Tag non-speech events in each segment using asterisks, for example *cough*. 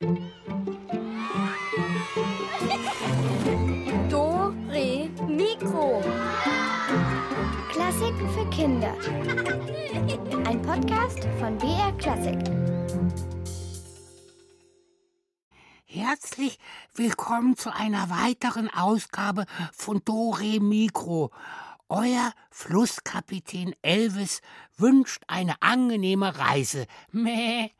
Do, Re, Mikro. Klassiken für Kinder. Ein Podcast von BR Klassik. Herzlich willkommen zu einer weiteren Ausgabe von Do Re Mikro. Euer Flusskapitän Elvis wünscht eine angenehme Reise. Meh.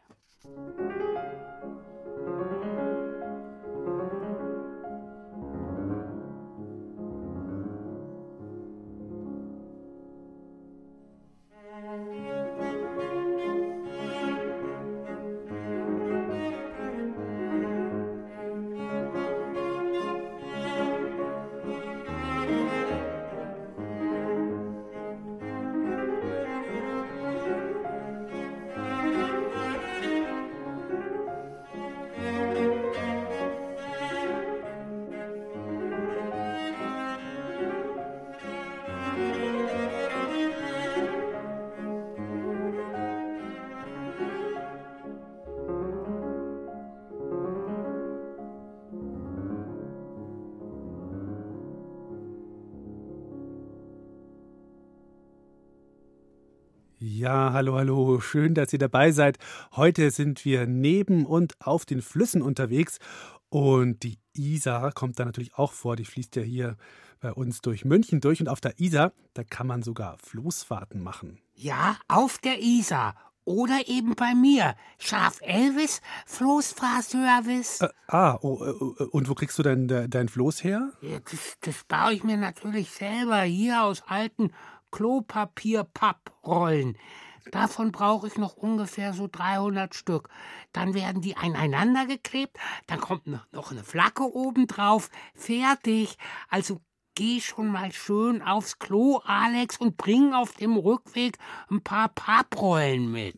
Ja, hallo, hallo. Schön, dass ihr dabei seid. Heute sind wir neben und auf den Flüssen unterwegs. Und die Isar kommt da natürlich auch vor. Die fließt ja hier bei uns durch München durch. Und auf der Isar, da kann man sogar Floßfahrten machen. Ja, auf der Isar. Oder eben bei mir. Scharf Elvis, Floßfahrservice. Äh, ah, oh, äh, und wo kriegst du denn de, dein Floß her? Ja, das, das baue ich mir natürlich selber hier aus alten Klopapier-Papprollen. Davon brauche ich noch ungefähr so 300 Stück. Dann werden die aneinander geklebt, dann kommt noch eine Flagge oben drauf. Fertig. Also geh schon mal schön aufs Klo, Alex, und bring auf dem Rückweg ein paar Papprollen mit.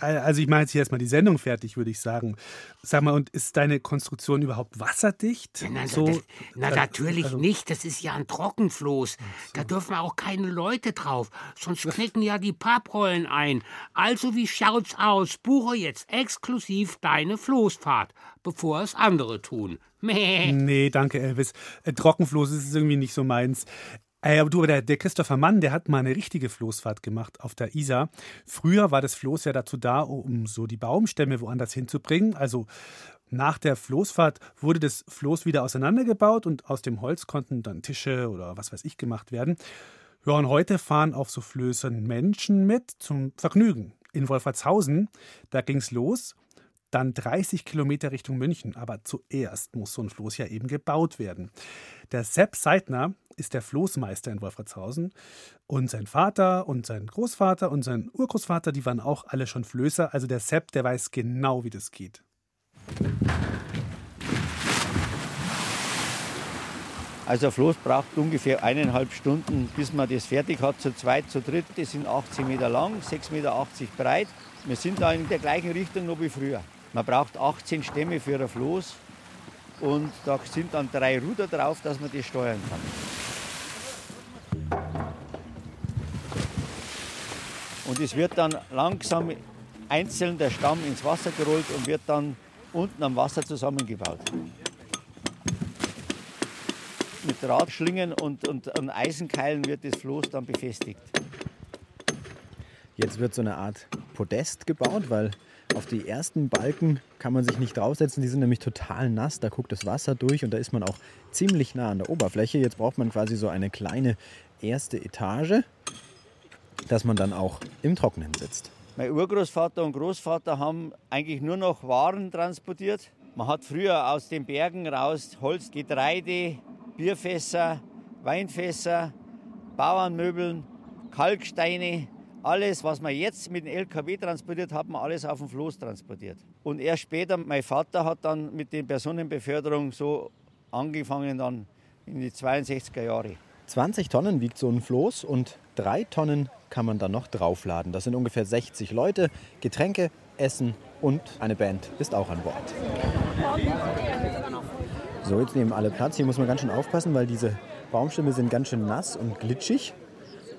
Also ich mache jetzt hier erstmal die Sendung fertig, würde ich sagen. Sag mal, und ist deine Konstruktion überhaupt wasserdicht? Na, so, das, na also- natürlich also- nicht, das ist ja ein Trockenfloß. Da dürfen auch keine Leute drauf, sonst knicken ja die Papprollen ein. Also wie schaut's aus? Buche jetzt exklusiv deine Floßfahrt, bevor es andere tun. Meh. Nee, danke, Elvis. Äh, Trockenfloß ist irgendwie nicht so meins. Äh, aber du, der, der Christopher Mann, der hat mal eine richtige Floßfahrt gemacht auf der Isar. Früher war das Floß ja dazu da, um so die Baumstämme woanders hinzubringen. Also nach der Floßfahrt wurde das Floß wieder auseinandergebaut und aus dem Holz konnten dann Tische oder was weiß ich gemacht werden. Ja, und heute fahren auf so Flößen Menschen mit zum Vergnügen. In Wolfertshausen, da ging's los dann 30 Kilometer Richtung München. Aber zuerst muss so ein Floß ja eben gebaut werden. Der Sepp Seidner ist der Floßmeister in Wolfratshausen und sein Vater und sein Großvater und sein Urgroßvater, die waren auch alle schon Flößer. Also der Sepp, der weiß genau, wie das geht. Also ein Floß braucht ungefähr eineinhalb Stunden, bis man das fertig hat. Zu zweit, zu dritt, das sind 18 Meter lang, 6,80 Meter breit. Wir sind da in der gleichen Richtung noch wie früher. Man braucht 18 Stämme für ein Floß und da sind dann drei Ruder drauf, dass man das steuern kann. Und es wird dann langsam einzeln der Stamm ins Wasser gerollt und wird dann unten am Wasser zusammengebaut. Mit Drahtschlingen und, und, und Eisenkeilen wird das Floß dann befestigt. Jetzt wird so eine Art Podest gebaut, weil auf die ersten Balken kann man sich nicht draufsetzen. Die sind nämlich total nass. Da guckt das Wasser durch und da ist man auch ziemlich nah an der Oberfläche. Jetzt braucht man quasi so eine kleine erste Etage, dass man dann auch im Trockenen sitzt. Mein Urgroßvater und Großvater haben eigentlich nur noch Waren transportiert. Man hat früher aus den Bergen raus Holz, Getreide, Bierfässer, Weinfässer, Bauernmöbeln, Kalksteine, alles, was man jetzt mit dem LKW transportiert, hat man alles auf dem Floß transportiert. Und erst später, mein Vater hat dann mit der Personenbeförderung so angefangen dann in die 62er Jahre. 20 Tonnen wiegt so ein Floß und drei Tonnen kann man dann noch draufladen. Das sind ungefähr 60 Leute, Getränke, Essen und eine Band ist auch an Bord. So, jetzt nehmen alle Platz. Hier muss man ganz schön aufpassen, weil diese Baumstämme sind ganz schön nass und glitschig.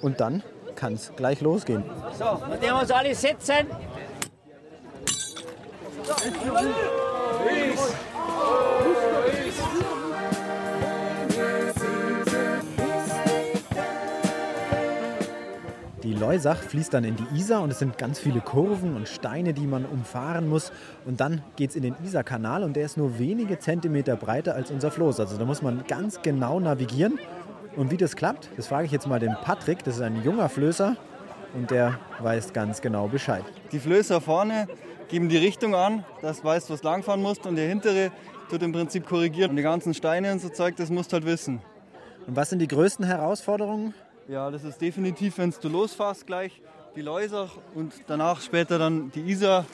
Und dann kann es gleich losgehen. So, mit wir uns alle setzen. Die Leusach fließt dann in die Isar und es sind ganz viele Kurven und Steine, die man umfahren muss. Und dann geht es in den Isarkanal und der ist nur wenige Zentimeter breiter als unser Floß. Also da muss man ganz genau navigieren. Und wie das klappt, das frage ich jetzt mal den Patrick. Das ist ein junger Flößer und der weiß ganz genau Bescheid. Die Flößer vorne geben die Richtung an, das weißt, was langfahren musst und der hintere tut im Prinzip korrigieren. Und die ganzen Steine und so Zeug, das musst du halt wissen. Und was sind die größten Herausforderungen? Ja, das ist definitiv, wenn du losfährst gleich, die Leusach und danach später dann die Isar.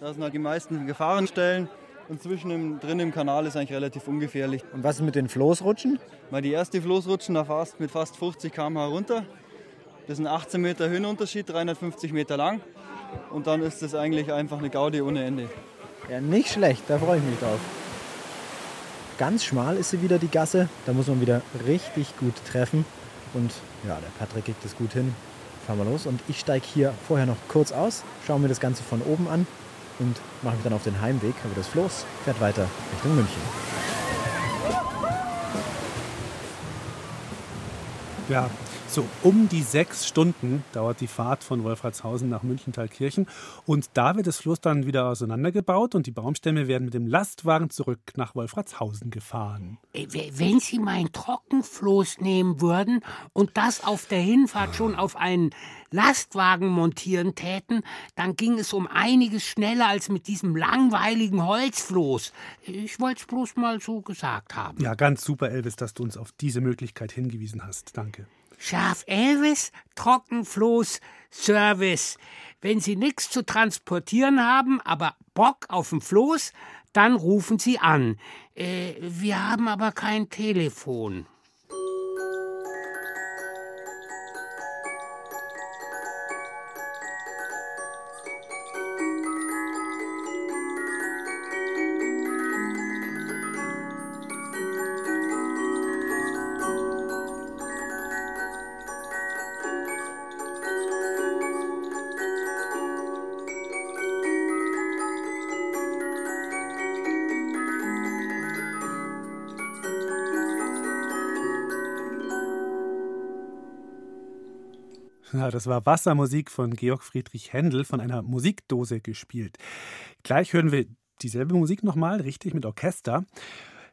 Da sind halt die meisten Gefahrenstellen. Und zwischen im, drin im Kanal ist eigentlich relativ ungefährlich. Und was ist mit den Floßrutschen? Mal die erste Floßrutschen, da fährst mit fast 50 km/h runter. Das sind 18 Meter Höhenunterschied, 350 Meter lang. Und dann ist das eigentlich einfach eine Gaudi ohne Ende. Ja, nicht schlecht, da freue ich mich drauf. Ganz schmal ist sie wieder die Gasse, da muss man wieder richtig gut treffen. Und ja, der Patrick kriegt es gut hin. Fahren wir los und ich steige hier vorher noch kurz aus, schaue mir das Ganze von oben an und mache mich dann auf den Heimweg. Aber das Floß fährt weiter Richtung München. Ja, so um die sechs Stunden dauert die Fahrt von Wolfratshausen nach Münchentalkirchen. Und da wird das Floß dann wieder auseinandergebaut und die Baumstämme werden mit dem Lastwagen zurück nach Wolfratshausen gefahren. Äh, wenn Sie mein Trockenfloß nehmen würden und das auf der Hinfahrt schon auf einen Lastwagen montieren täten, dann ging es um einiges schneller als mit diesem langweiligen Holzfloß. Ich wollte es bloß mal so gesagt haben. Ja, ganz super, Elvis, dass du uns auf diese Möglichkeit hingewiesen hast. Danke. Schaf Elvis, Trockenfloß, Service. Wenn Sie nichts zu transportieren haben, aber Bock auf dem Floß, dann rufen Sie an. Äh, wir haben aber kein Telefon. Das war Wassermusik von Georg Friedrich Händel von einer Musikdose gespielt. Gleich hören wir dieselbe Musik nochmal, richtig mit Orchester.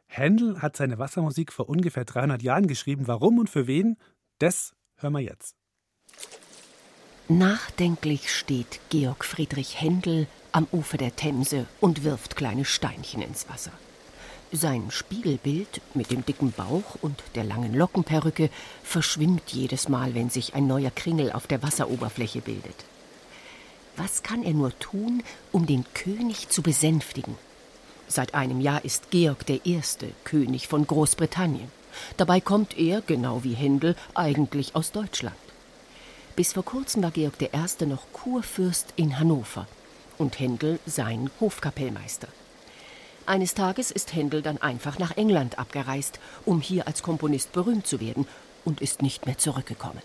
Händel hat seine Wassermusik vor ungefähr 300 Jahren geschrieben. Warum und für wen? Das hören wir jetzt. Nachdenklich steht Georg Friedrich Händel am Ufer der Themse und wirft kleine Steinchen ins Wasser. Sein Spiegelbild mit dem dicken Bauch und der langen Lockenperücke verschwimmt jedes Mal, wenn sich ein neuer Kringel auf der Wasseroberfläche bildet. Was kann er nur tun, um den König zu besänftigen? Seit einem Jahr ist Georg Erste König von Großbritannien. Dabei kommt er, genau wie Händel, eigentlich aus Deutschland. Bis vor kurzem war Georg Erste noch Kurfürst in Hannover und Händel sein Hofkapellmeister. Eines Tages ist Händel dann einfach nach England abgereist, um hier als Komponist berühmt zu werden, und ist nicht mehr zurückgekommen.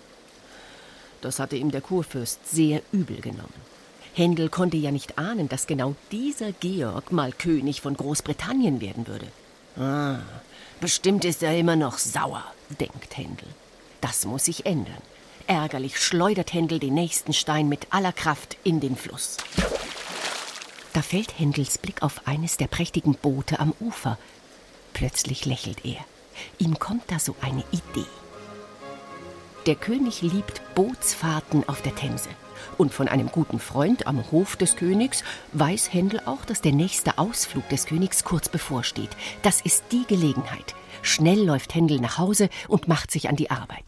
Das hatte ihm der Kurfürst sehr übel genommen. Händel konnte ja nicht ahnen, dass genau dieser Georg mal König von Großbritannien werden würde. Ah, bestimmt ist er immer noch sauer, denkt Händel. Das muss sich ändern. Ärgerlich schleudert Händel den nächsten Stein mit aller Kraft in den Fluss. Fällt Händels Blick auf eines der prächtigen Boote am Ufer. Plötzlich lächelt er. Ihm kommt da so eine Idee. Der König liebt Bootsfahrten auf der Themse. Und von einem guten Freund am Hof des Königs weiß Händel auch, dass der nächste Ausflug des Königs kurz bevorsteht. Das ist die Gelegenheit. Schnell läuft Händel nach Hause und macht sich an die Arbeit.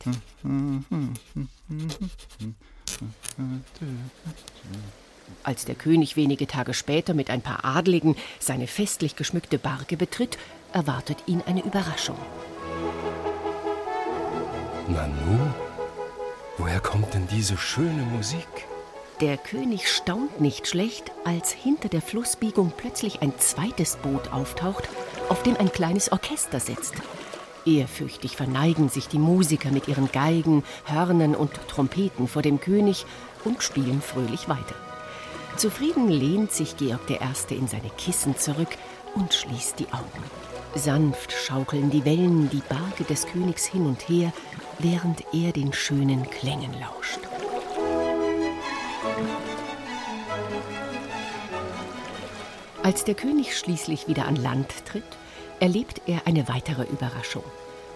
Als der König wenige Tage später mit ein paar Adligen seine festlich geschmückte Barke betritt, erwartet ihn eine Überraschung. Nanu, woher kommt denn diese schöne Musik? Der König staunt nicht schlecht, als hinter der Flussbiegung plötzlich ein zweites Boot auftaucht, auf dem ein kleines Orchester sitzt. Ehrfürchtig verneigen sich die Musiker mit ihren Geigen, Hörnern und Trompeten vor dem König und spielen fröhlich weiter. Zufrieden lehnt sich Georg I. in seine Kissen zurück und schließt die Augen. Sanft schaukeln die Wellen die Barke des Königs hin und her, während er den schönen Klängen lauscht. Als der König schließlich wieder an Land tritt, erlebt er eine weitere Überraschung.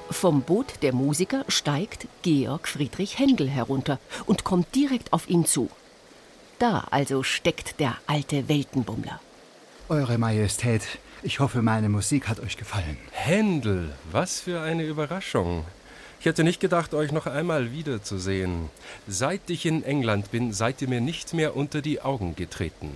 Vom Boot der Musiker steigt Georg Friedrich Händel herunter und kommt direkt auf ihn zu. Da also steckt der alte Weltenbummler. Eure Majestät, ich hoffe, meine Musik hat euch gefallen. Händel, was für eine Überraschung. Ich hätte nicht gedacht, euch noch einmal wiederzusehen. Seit ich in England bin, seid ihr mir nicht mehr unter die Augen getreten.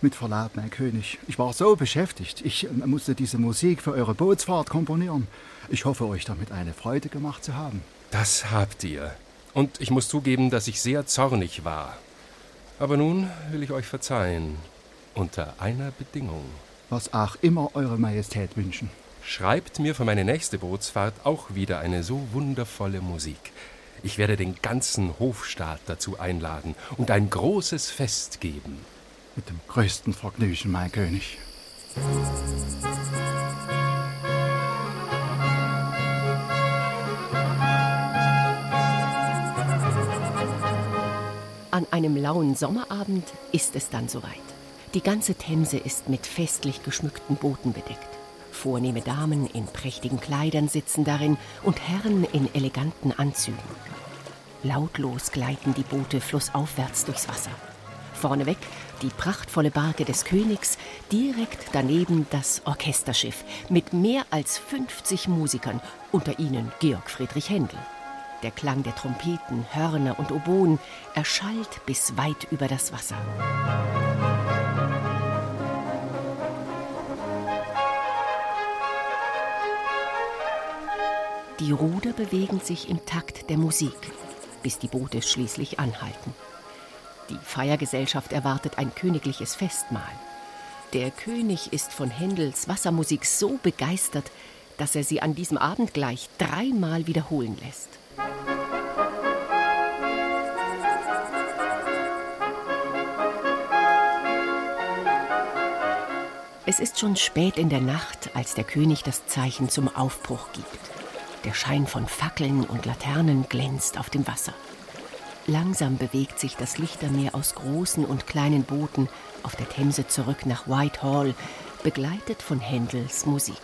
Mit Verlaub, mein König, ich war so beschäftigt. Ich äh, musste diese Musik für eure Bootsfahrt komponieren. Ich hoffe, euch damit eine Freude gemacht zu haben. Das habt ihr. Und ich muss zugeben, dass ich sehr zornig war. Aber nun will ich euch verzeihen. Unter einer Bedingung. Was auch immer Eure Majestät wünschen. Schreibt mir für meine nächste Bootsfahrt auch wieder eine so wundervolle Musik. Ich werde den ganzen Hofstaat dazu einladen und ein großes Fest geben. Mit dem größten Vergnügen, mein König. An einem lauen Sommerabend ist es dann soweit. Die ganze Themse ist mit festlich geschmückten Booten bedeckt. Vornehme Damen in prächtigen Kleidern sitzen darin und Herren in eleganten Anzügen. Lautlos gleiten die Boote flussaufwärts durchs Wasser. Vorneweg die prachtvolle Barke des Königs, direkt daneben das Orchesterschiff mit mehr als 50 Musikern, unter ihnen Georg Friedrich Händel. Der Klang der Trompeten, Hörner und Oboen erschallt bis weit über das Wasser. Die Ruder bewegen sich im Takt der Musik, bis die Boote schließlich anhalten. Die Feiergesellschaft erwartet ein königliches Festmahl. Der König ist von Händels Wassermusik so begeistert, dass er sie an diesem Abend gleich dreimal wiederholen lässt. Es ist schon spät in der Nacht, als der König das Zeichen zum Aufbruch gibt. Der Schein von Fackeln und Laternen glänzt auf dem Wasser. Langsam bewegt sich das Lichtermeer aus großen und kleinen Booten auf der Themse zurück nach Whitehall, begleitet von Händels Musik.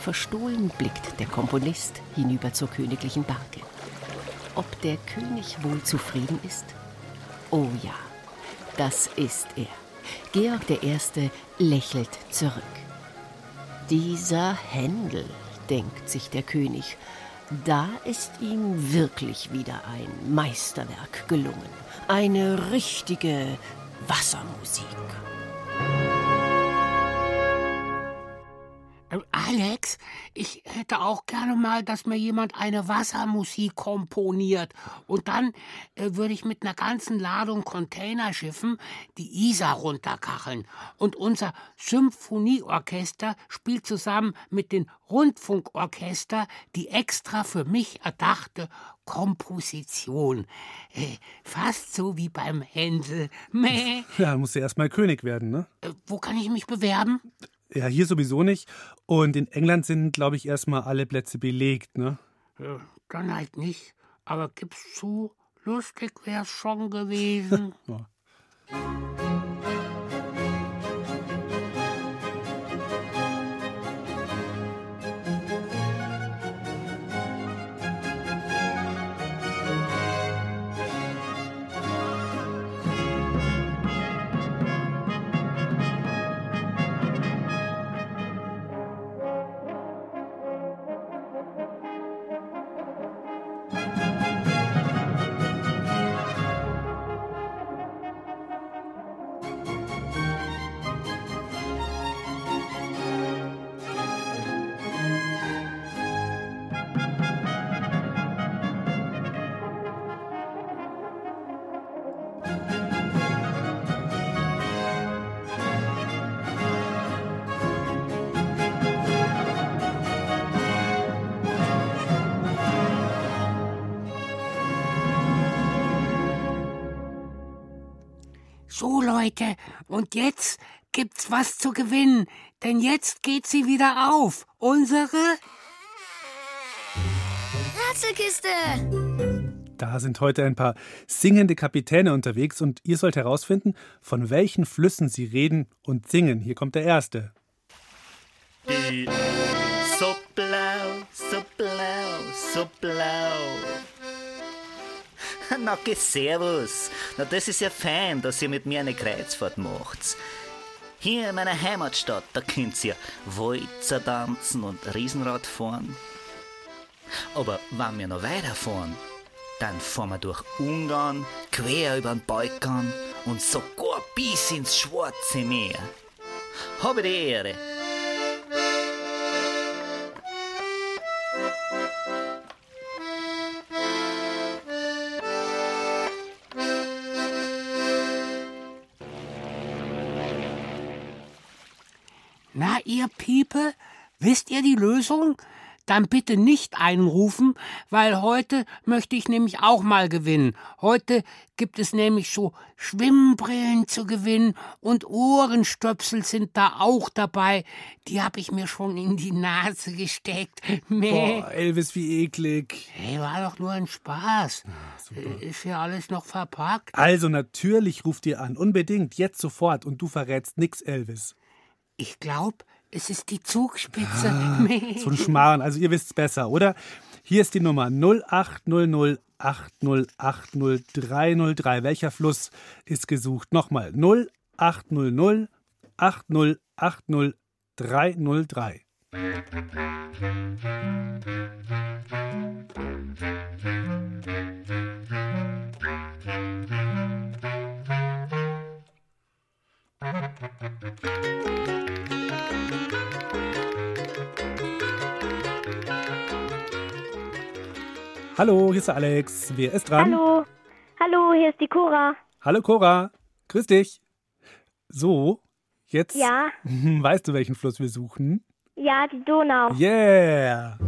Verstohlen blickt der Komponist hinüber zur königlichen Barke. Ob der König wohl zufrieden ist? Oh ja, das ist er. Georg I. lächelt zurück. Dieser Händel, denkt sich der König, da ist ihm wirklich wieder ein Meisterwerk gelungen. Eine richtige Wassermusik. Alex, ich hätte auch gerne mal, dass mir jemand eine Wassermusik komponiert. Und dann äh, würde ich mit einer ganzen Ladung Containerschiffen die Isar runterkacheln. Und unser Symphonieorchester spielt zusammen mit den Rundfunkorchester die extra für mich erdachte Komposition. Äh, fast so wie beim Händel. Mäh. Ja, musst du erst mal König werden, ne? Äh, wo kann ich mich bewerben? Ja, hier sowieso nicht. Und in England sind, glaube ich, erstmal alle Plätze belegt, ne? Ja, dann halt nicht. Aber gib's zu, lustig wär's schon gewesen. *laughs* Ja. So, Leute, und jetzt gibt's was zu gewinnen, denn jetzt geht sie wieder auf. Unsere Rätselkiste! Da sind heute ein paar singende Kapitäne unterwegs und ihr sollt herausfinden, von welchen Flüssen sie reden und singen. Hier kommt der erste. Die so blau, so blau, so blau. *laughs* Na, servus. Na, das ist ja fein, dass ihr mit mir eine Kreuzfahrt macht. Hier in meiner Heimatstadt, da könnt ihr Walzer tanzen und Riesenrad fahren. Aber wenn wir noch weiterfahren, dann fahren wir durch Ungarn, quer über den Balkan und sogar bis ins Schwarze Meer. Habe die Ehre. Ihr People, wisst ihr die Lösung? Dann bitte nicht einrufen, weil heute möchte ich nämlich auch mal gewinnen. Heute gibt es nämlich so Schwimmbrillen zu gewinnen und Ohrenstöpsel sind da auch dabei. Die habe ich mir schon in die Nase gesteckt. *laughs* Meh. Boah, Elvis, wie eklig. Hey, war doch nur ein Spaß. Ist ja alles noch verpackt. Also natürlich ruft ihr an, unbedingt, jetzt sofort und du verrätst nix, Elvis. Ich glaube, es ist die Zugspitze. Ah, *laughs* so ein Schmarrn, also ihr wisst's besser, oder? Hier ist die Nummer 0800 8080303. Welcher Fluss ist gesucht? Nochmal 0800 8080303. Hallo, hier ist der Alex. Wer ist dran? Hallo. Hallo, hier ist die Cora. Hallo Cora. Grüß dich. So, jetzt Ja. *laughs* weißt du, welchen Fluss wir suchen? Ja, die Donau. Yeah!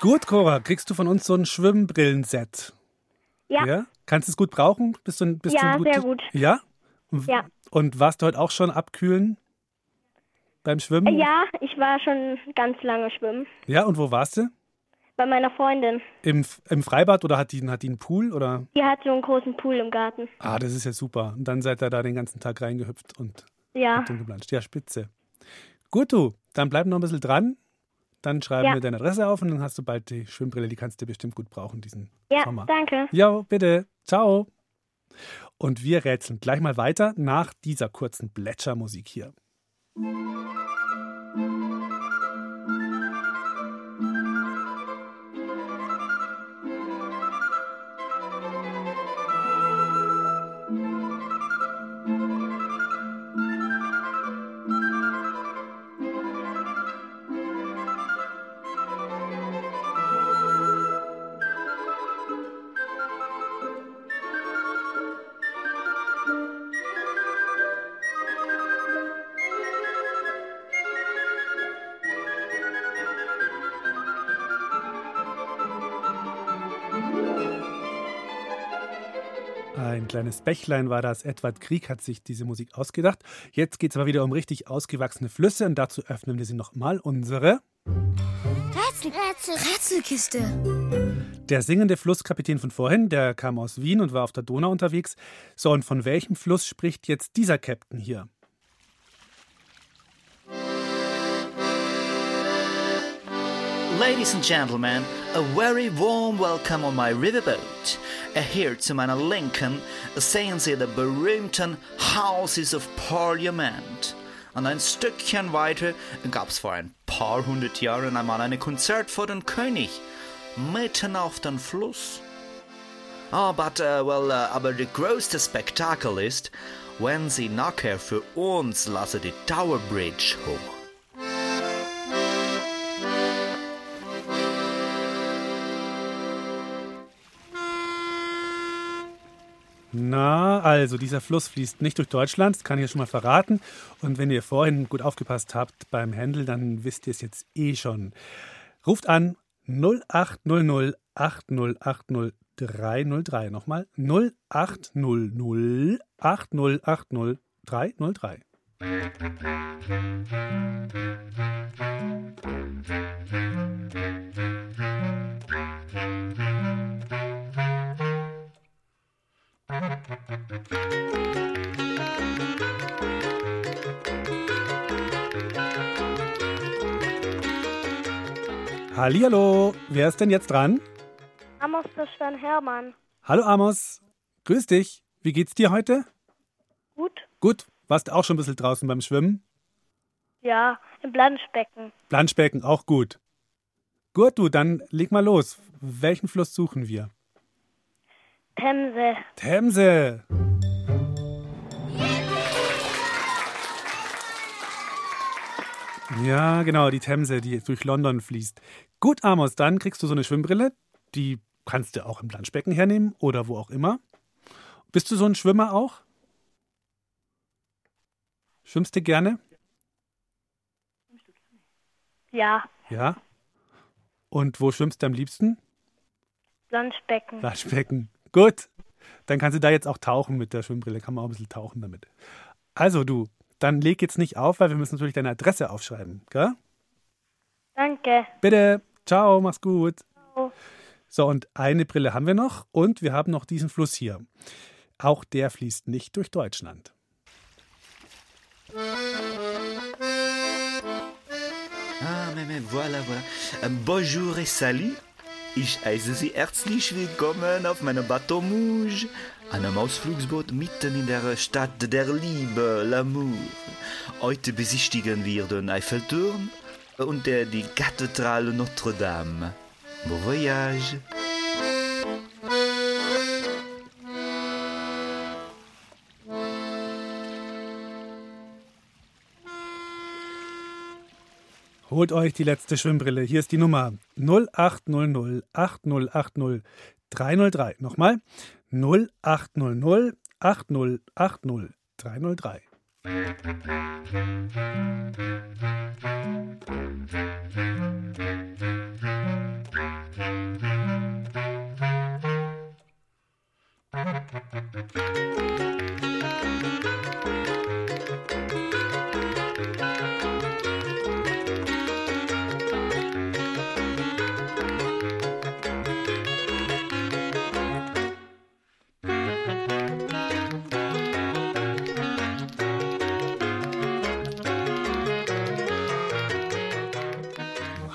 Gut, Cora, kriegst du von uns so ein Schwimmbrillenset? Ja. Kannst du es gut brauchen? Bist du, bist Ja, du sehr gut. Ja? Und- Ja. Und warst du heute auch schon abkühlen beim Schwimmen? Äh, Ja, ich war schon ganz lange schwimmen. Ja, und wo warst du? Bei meiner Freundin. Im, im Freibad oder hat die, hat die einen Pool? Oder? Die hat so einen großen Pool im Garten. Ah, das ist ja super. Und dann seid ihr da den ganzen Tag reingehüpft und Ja. habt. Ja, spitze. Gut, du, dann bleib noch ein bisschen dran. Dann schreiben Ja. wir deine Adresse auf und dann hast du bald die Schwimmbrille. Die kannst du bestimmt gut brauchen, diesen Ja, Sommer. danke. Ja, bitte. Ciao. Und wir rätseln gleich mal weiter nach dieser kurzen Plätschermusik hier. Ein kleines Bächlein war das. Edward Krieg hat sich diese Musik ausgedacht. Jetzt geht es aber wieder um richtig ausgewachsene Flüsse und dazu öffnen wir sie nochmal. Unsere. Rätsel, Rätsel, Rätselkiste. Der singende Flusskapitän von vorhin, der kam aus Wien und war auf der Donau unterwegs. So, und von welchem Fluss spricht jetzt dieser Captain hier? Ladies and gentlemen, a very warm welcome on my riverboat. Hier zu meiner Linken sehen Sie die berühmten Houses of Parliament. Und ein Stückchen weiter gab es vor ein paar hundert Jahren einmal ein Konzert vor den König, mitten auf dem Fluss. Ah, but, uh, well, uh, aber der größte Spektakel ist, wenn Sie nachher für uns lassen die Tower Bridge hoch. Na, also dieser Fluss fließt nicht durch Deutschland, das kann ich ja schon mal verraten. Und wenn ihr vorhin gut aufgepasst habt beim Händel, dann wisst ihr es jetzt eh schon. Ruft an 0800 8080 303. Nochmal 0800 8080 303. Hallihallo, wer ist denn jetzt dran? Amos der Stern Hermann. Hallo Amos, grüß dich. Wie geht's dir heute? Gut? Gut, warst auch schon ein bisschen draußen beim Schwimmen? Ja, im Planschbecken. Planschbecken, auch gut. Gut, du, dann leg mal los. Welchen Fluss suchen wir? Themse. Themse. Ja, genau, die Themse, die durch London fließt. Gut, Amos, dann kriegst du so eine Schwimmbrille. Die kannst du auch im Planschbecken hernehmen oder wo auch immer. Bist du so ein Schwimmer auch? Schwimmst du gerne? Ja, Ja. Und wo schwimmst du am liebsten? Planschbecken. Planschbecken. Gut. Dann kannst du da jetzt auch tauchen mit der Schwimmbrille. Kann man auch ein bisschen tauchen damit. Also du, dann leg jetzt nicht auf, weil wir müssen natürlich deine Adresse aufschreiben. Gell? Danke. Bitte. Ciao, mach's gut. Ciao. So, und eine Brille haben wir noch und wir haben noch diesen Fluss hier. Auch der fließt nicht durch Deutschland. Ah, mais, mais voilà, voilà. Euh, Bonjour et salut. Ich heiße Sie herzlich willkommen auf meinem Bateau Mouge, einem Ausflugsboot mitten in der Stadt der Liebe, L'amour. Heute besichtigen wir den Eiffelturm und die Kathedrale Notre-Dame. Bon voyage. Holt euch die letzte Schwimmbrille. Hier ist die Nummer 0800 8080 303. Nochmal 0800 8080 303.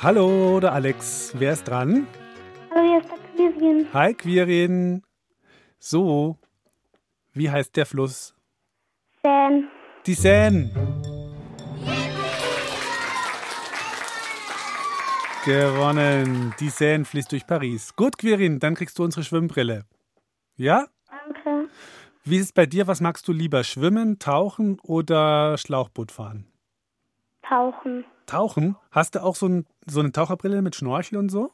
Hallo, der Alex. Wer ist dran? Hallo, hier ist der Quirin. Hi, Quirin. So, wie heißt der Fluss? Fan. Die Seine. Gewonnen. Die Seine fließt durch Paris. Gut, Quirin, dann kriegst du unsere Schwimmbrille. Ja? Danke. Wie ist es bei dir? Was magst du lieber? Schwimmen, tauchen oder Schlauchboot fahren? Tauchen. Tauchen? Hast du auch so, ein, so eine Taucherbrille mit Schnorchel und so?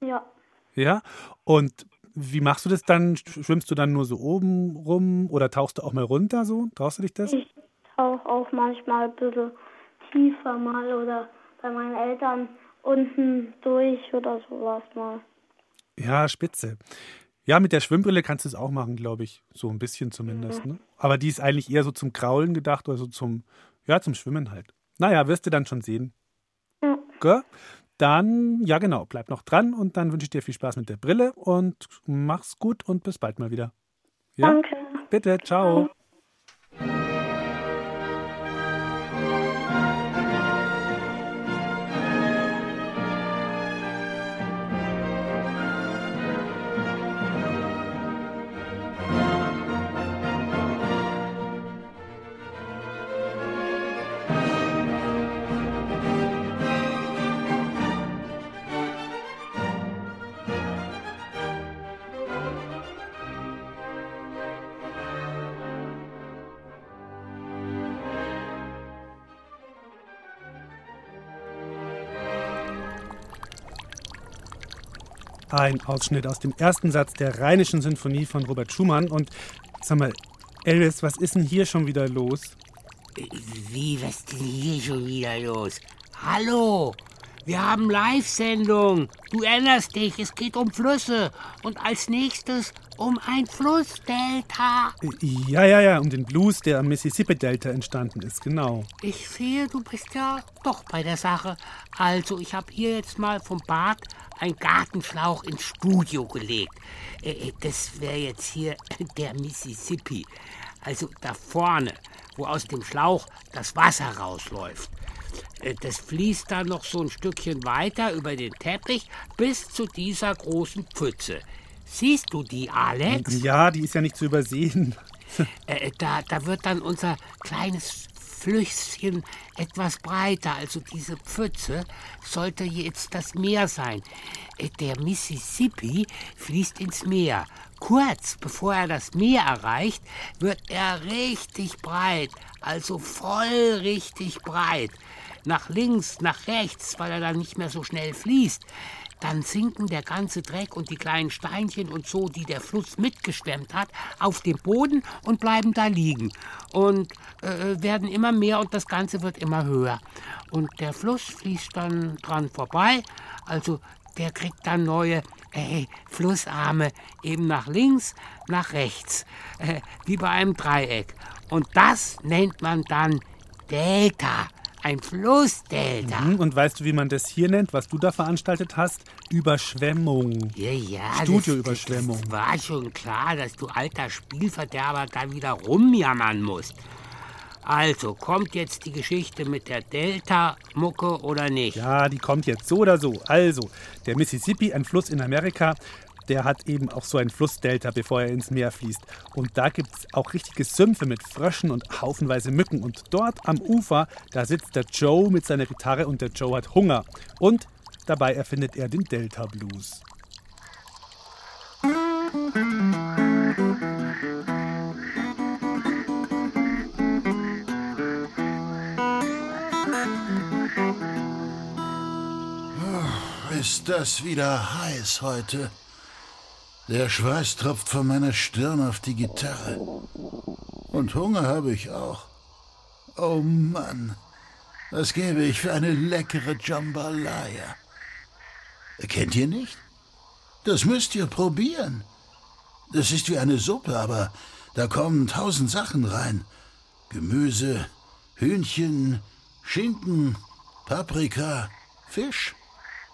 Ja. Ja. Und wie machst du das dann? Schwimmst du dann nur so oben rum oder tauchst du auch mal runter so? Traust du dich das? Ich tauche auch manchmal ein bisschen tiefer mal oder bei meinen Eltern unten durch oder sowas mal. Ja, spitze. Ja, mit der Schwimmbrille kannst du es auch machen, glaube ich. So ein bisschen zumindest. Ne? Aber die ist eigentlich eher so zum Kraulen gedacht oder so zum, ja, zum Schwimmen halt. Naja, wirst du dann schon sehen. Gell? Dann, ja genau, bleib noch dran und dann wünsche ich dir viel Spaß mit der Brille und mach's gut und bis bald mal wieder. Ja? Danke. Bitte, ciao. Ein Ausschnitt aus dem ersten Satz der Rheinischen Sinfonie von Robert Schumann. Und sag mal, Elvis, was ist denn hier schon wieder los? Wie, was ist denn hier schon wieder los? Hallo, wir haben Live-Sendung. Du erinnerst dich, es geht um Flüsse. Und als nächstes um ein Flussdelta. Ja, ja, ja, um den Blues, der am Mississippi-Delta entstanden ist, genau. Ich sehe, du bist ja doch bei der Sache. Also, ich habe hier jetzt mal vom Bad einen Gartenschlauch ins Studio gelegt. Äh, äh, Das wäre jetzt hier *laughs* der Mississippi. Also da vorne, wo aus dem Schlauch das Wasser rausläuft. Äh, Das fließt dann noch so ein Stückchen weiter über den Teppich bis zu dieser großen Pfütze. Siehst du die, Alex? Ja, die ist ja nicht zu übersehen. *laughs* Äh, da, da wird dann unser kleines Flüsschen etwas breiter. Also diese Pfütze sollte jetzt das Meer sein. Äh, Der Mississippi fließt ins Meer. Kurz bevor er das Meer erreicht, wird er richtig breit. Also voll richtig breit. Nach links, nach rechts, weil er dann nicht mehr so schnell fließt. Dann sinken der ganze Dreck und die kleinen Steinchen und so, die der Fluss mitgeschwemmt hat, auf den Boden und bleiben da liegen. Und äh, werden immer mehr und das Ganze wird immer höher. Und der Fluss fließt dann dran vorbei. Also der kriegt dann neue äh, Flussarme eben nach links, nach rechts. Äh, wie bei einem Dreieck. Und das nennt man dann Delta. Ein Flussdelta. Mhm, Und weißt du, wie man das hier nennt, was du da veranstaltet hast? Überschwemmung. Ja, ja. Studioüberschwemmung. Das, das war schon klar, dass du alter Spielverderber da wieder rumjammern musst. Also, kommt jetzt die Geschichte mit der Delta-Mucke oder nicht? Ja, die kommt jetzt so oder so. Also, der Mississippi, ein Fluss in Amerika, der hat eben auch so ein Flussdelta, bevor er ins Meer fließt. Und da gibt es auch richtige Sümpfe mit Fröschen und haufenweise Mücken. Und dort am Ufer, da sitzt der Joe mit seiner Gitarre und der Joe hat Hunger. Und dabei erfindet er den Delta Blues. Ist das wieder heiß heute? Der Schweiß tropft von meiner Stirn auf die Gitarre. Und Hunger habe ich auch. Oh Mann, was gebe ich für eine leckere Jambalaya? Kennt ihr nicht? Das müsst ihr probieren. Das ist wie eine Suppe, aber da kommen tausend Sachen rein. Gemüse, Hühnchen, Schinken, Paprika, Fisch.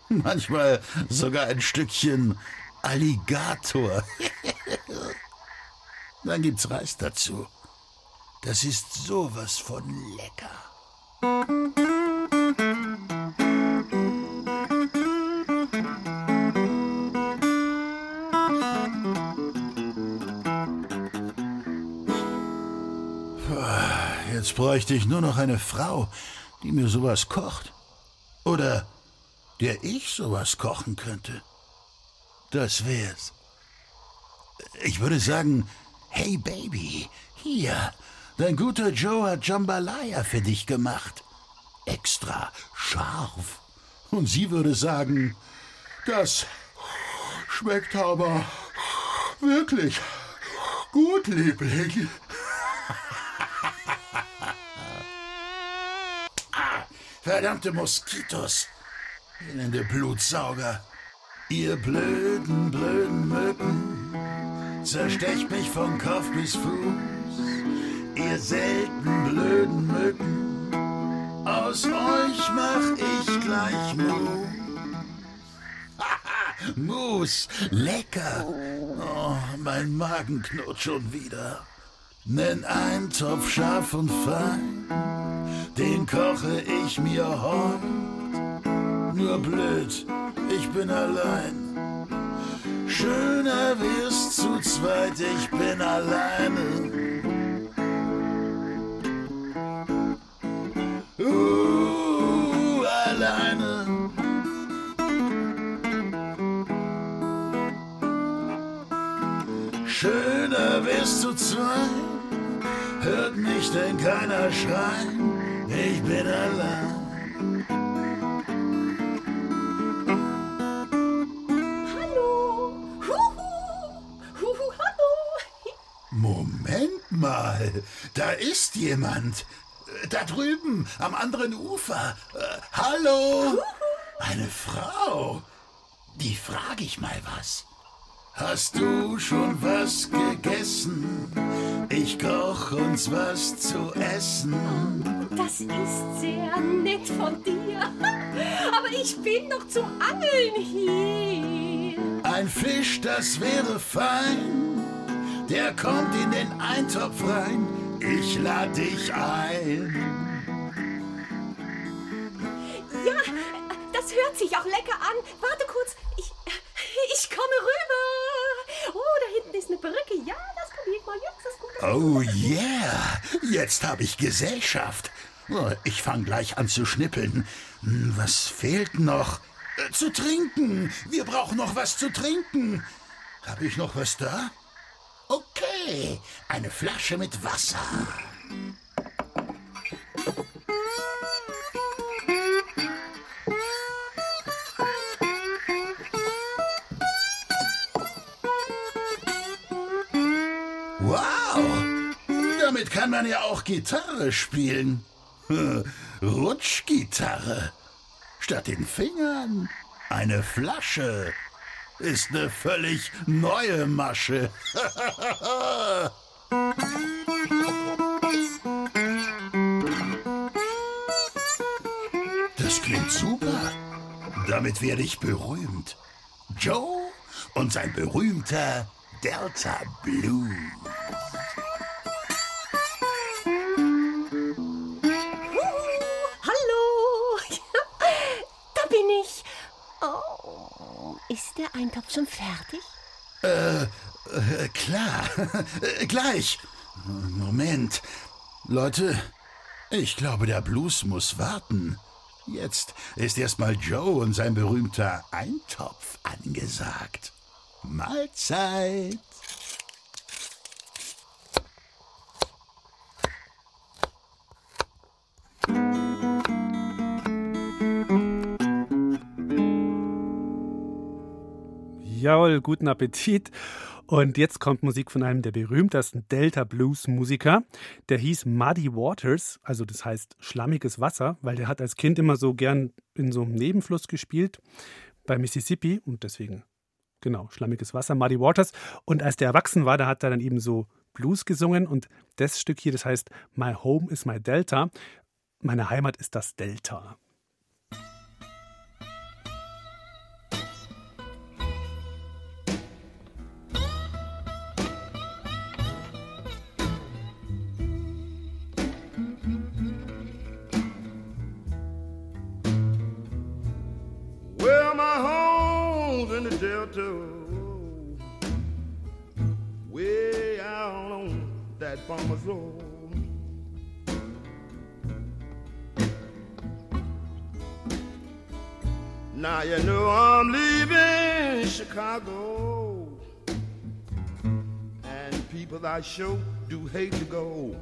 Manchmal sogar ein Stückchen Alligator. *laughs* Dann gibt's Reis dazu. Das ist sowas von lecker. Jetzt bräuchte ich nur noch eine Frau, die mir sowas kocht. Oder der ich sowas kochen könnte. Das wär's. Ich würde sagen, hey Baby, hier, dein guter Joe hat Jambalaya für dich gemacht. Extra scharf. Und sie würde sagen, das schmeckt aber wirklich gut, Liebling. *laughs* Ah, Verdammte Moskitos. Elende Blutsauger. Ihr blöden, blöden Mücken. Zerstecht mich von Kopf bis Fuß. Ihr selten blöden Mücken. Aus euch mach ich gleich. Haha, *laughs* Mus, lecker. Oh, mein Magen knurrt schon wieder. Nenn einen Topf scharf und fein. Den koche ich mir heut. Nur blöd, ich bin allein. Schöner wirst zu zweit, ich bin alleine. Uh, alleine. Schöner wirst du zweit, hört mich denn keiner schreien, ich bin allein. Mal, da ist jemand. Da drüben, am anderen Ufer. Äh, hallo? Eine Frau. Die frage ich mal was. Hast du schon was gegessen? Ich koch uns was zu essen. Das ist sehr nett von dir. *laughs* Aber ich bin noch zum Angeln hier. Ein Fisch, das wäre fein. Der kommt in den Eintopf rein. Ich lad dich ein. Ja, das hört sich auch lecker an. Warte kurz, ich, ich komme rüber. Oh, da hinten ist eine Brücke. Ja, das probiere ich mal. Das ist gut. Oh yeah, jetzt habe ich Gesellschaft. Oh, Ich fange gleich an zu schnippeln. Hm, Was fehlt noch? Äh, Zu trinken. Wir brauchen noch was zu trinken. Habe ich noch was da? Okay, eine Flasche mit Wasser. Wow, damit kann man ja auch Gitarre spielen. *laughs* Rutschgitarre. Statt den Fingern eine Flasche. Ist eine völlig neue Masche. *laughs* Das klingt super. Damit werde ich berühmt. Joe und sein berühmter Delta Blues. Eintopf schon fertig? Äh, äh, klar. *laughs* Äh, Gleich. Moment. Leute, ich glaube, der Blues muss warten. Jetzt ist erstmal Joe und sein berühmter Eintopf angesagt. Mahlzeit. Jawohl, guten Appetit. Und jetzt kommt Musik von einem der berühmtesten Delta Blues Musiker. Der hieß Muddy Waters, also das heißt schlammiges Wasser, weil der hat als Kind immer so gern in so einem Nebenfluss gespielt bei Mississippi und deswegen genau schlammiges Wasser, Muddy Waters. Und als der erwachsen war, da hat er dann eben so Blues gesungen und das Stück hier, das heißt My Home is my Delta. Meine Heimat ist das Delta. Farmer's road. Now you know I'm leaving Chicago, and people I sure do hate to go.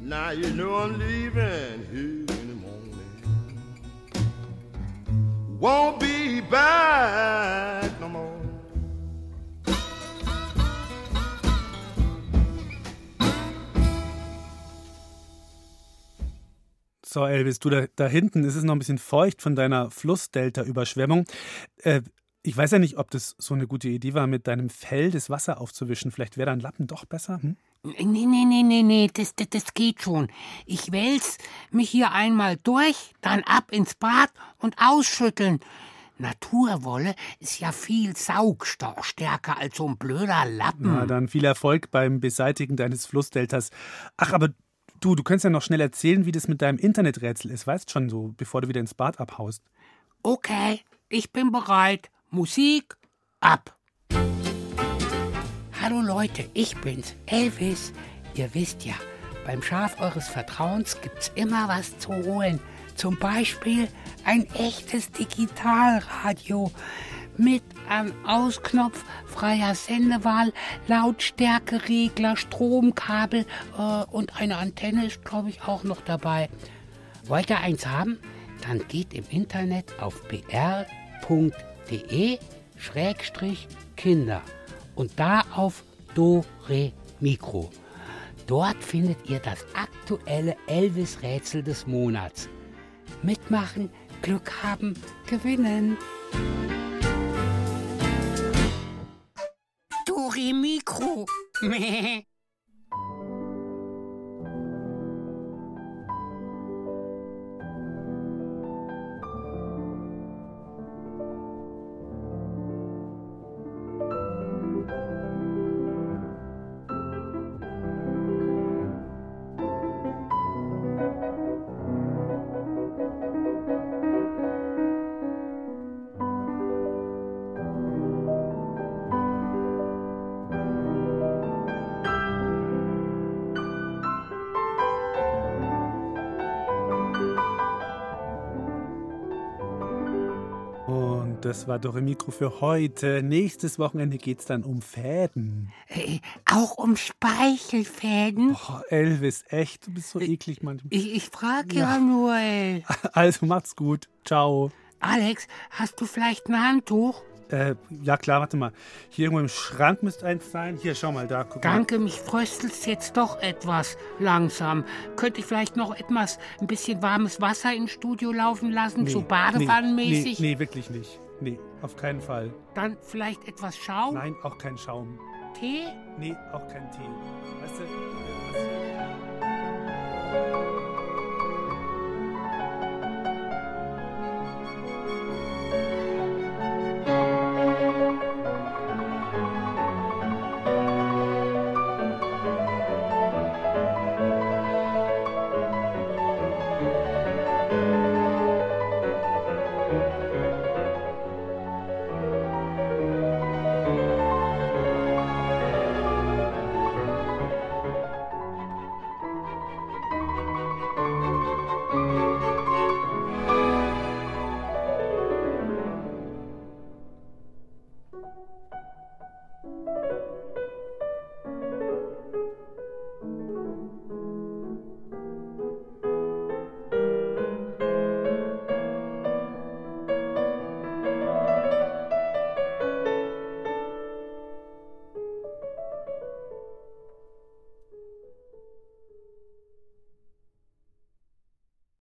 Now you know I'm leaving here in the morning. Won't be back So, Elvis, du da, da hinten ist es noch ein bisschen feucht von deiner Flussdelta-Überschwemmung. Äh, ich weiß ja nicht, ob das so eine gute Idee war, mit deinem Fell das Wasser aufzuwischen. Vielleicht wäre dein Lappen doch besser. Hm? Nee, nee, nee, nee, nee, das, das, das geht schon. Ich wälz mich hier einmal durch, dann ab ins Bad und ausschütteln. Naturwolle ist ja viel saugstärker als so ein blöder Lappen. Na, dann viel Erfolg beim Beseitigen deines Flussdeltas. Ach, aber du, du kannst ja noch schnell erzählen, wie das mit deinem Interneträtsel ist. Weißt schon so, bevor du wieder ins Bad abhaust. Okay, ich bin bereit. Musik ab. Hallo Leute, ich bin's, Elvis. Ihr wisst ja, beim Schaf eures Vertrauens gibt's immer was zu holen. Zum Beispiel ein echtes Digitalradio mit an Ausknopf, freier Sendewahl, Lautstärkeregler, Stromkabel äh, und eine Antenne ist, glaube ich, auch noch dabei. Wollt ihr eins haben? Dann geht im Internet auf br.de-kinder und da auf Do Re Mikro. Dort findet ihr das aktuelle Elvis-Rätsel des Monats. Mitmachen Glück haben, gewinnen. Dore Mikro. Meh. Das war Dore Mikro für heute. Nächstes Wochenende geht es dann um Fäden. Äh, auch um Speichelfäden? Oh, Elvis, echt, du bist so eklig manchmal. Ich, ich frage ja. ja nur, ey. *laughs* Also macht's gut. Ciao. Alex, hast du vielleicht ein Handtuch? Äh, ja klar, warte mal. Hier irgendwo im Schrank müsste eins sein. Hier, schau mal da. Guck Danke, mal. mich fröstelt's jetzt doch etwas langsam. Könnte ich vielleicht noch etwas, ein bisschen warmes Wasser ins Studio laufen lassen, Nee, so badewannenmäßig? Nee, nee, wirklich nicht. Nee, auf keinen Fall. Dann vielleicht etwas Schaum? Nein, auch kein Schaum. Tee? Nee, auch kein Tee. Weißt du?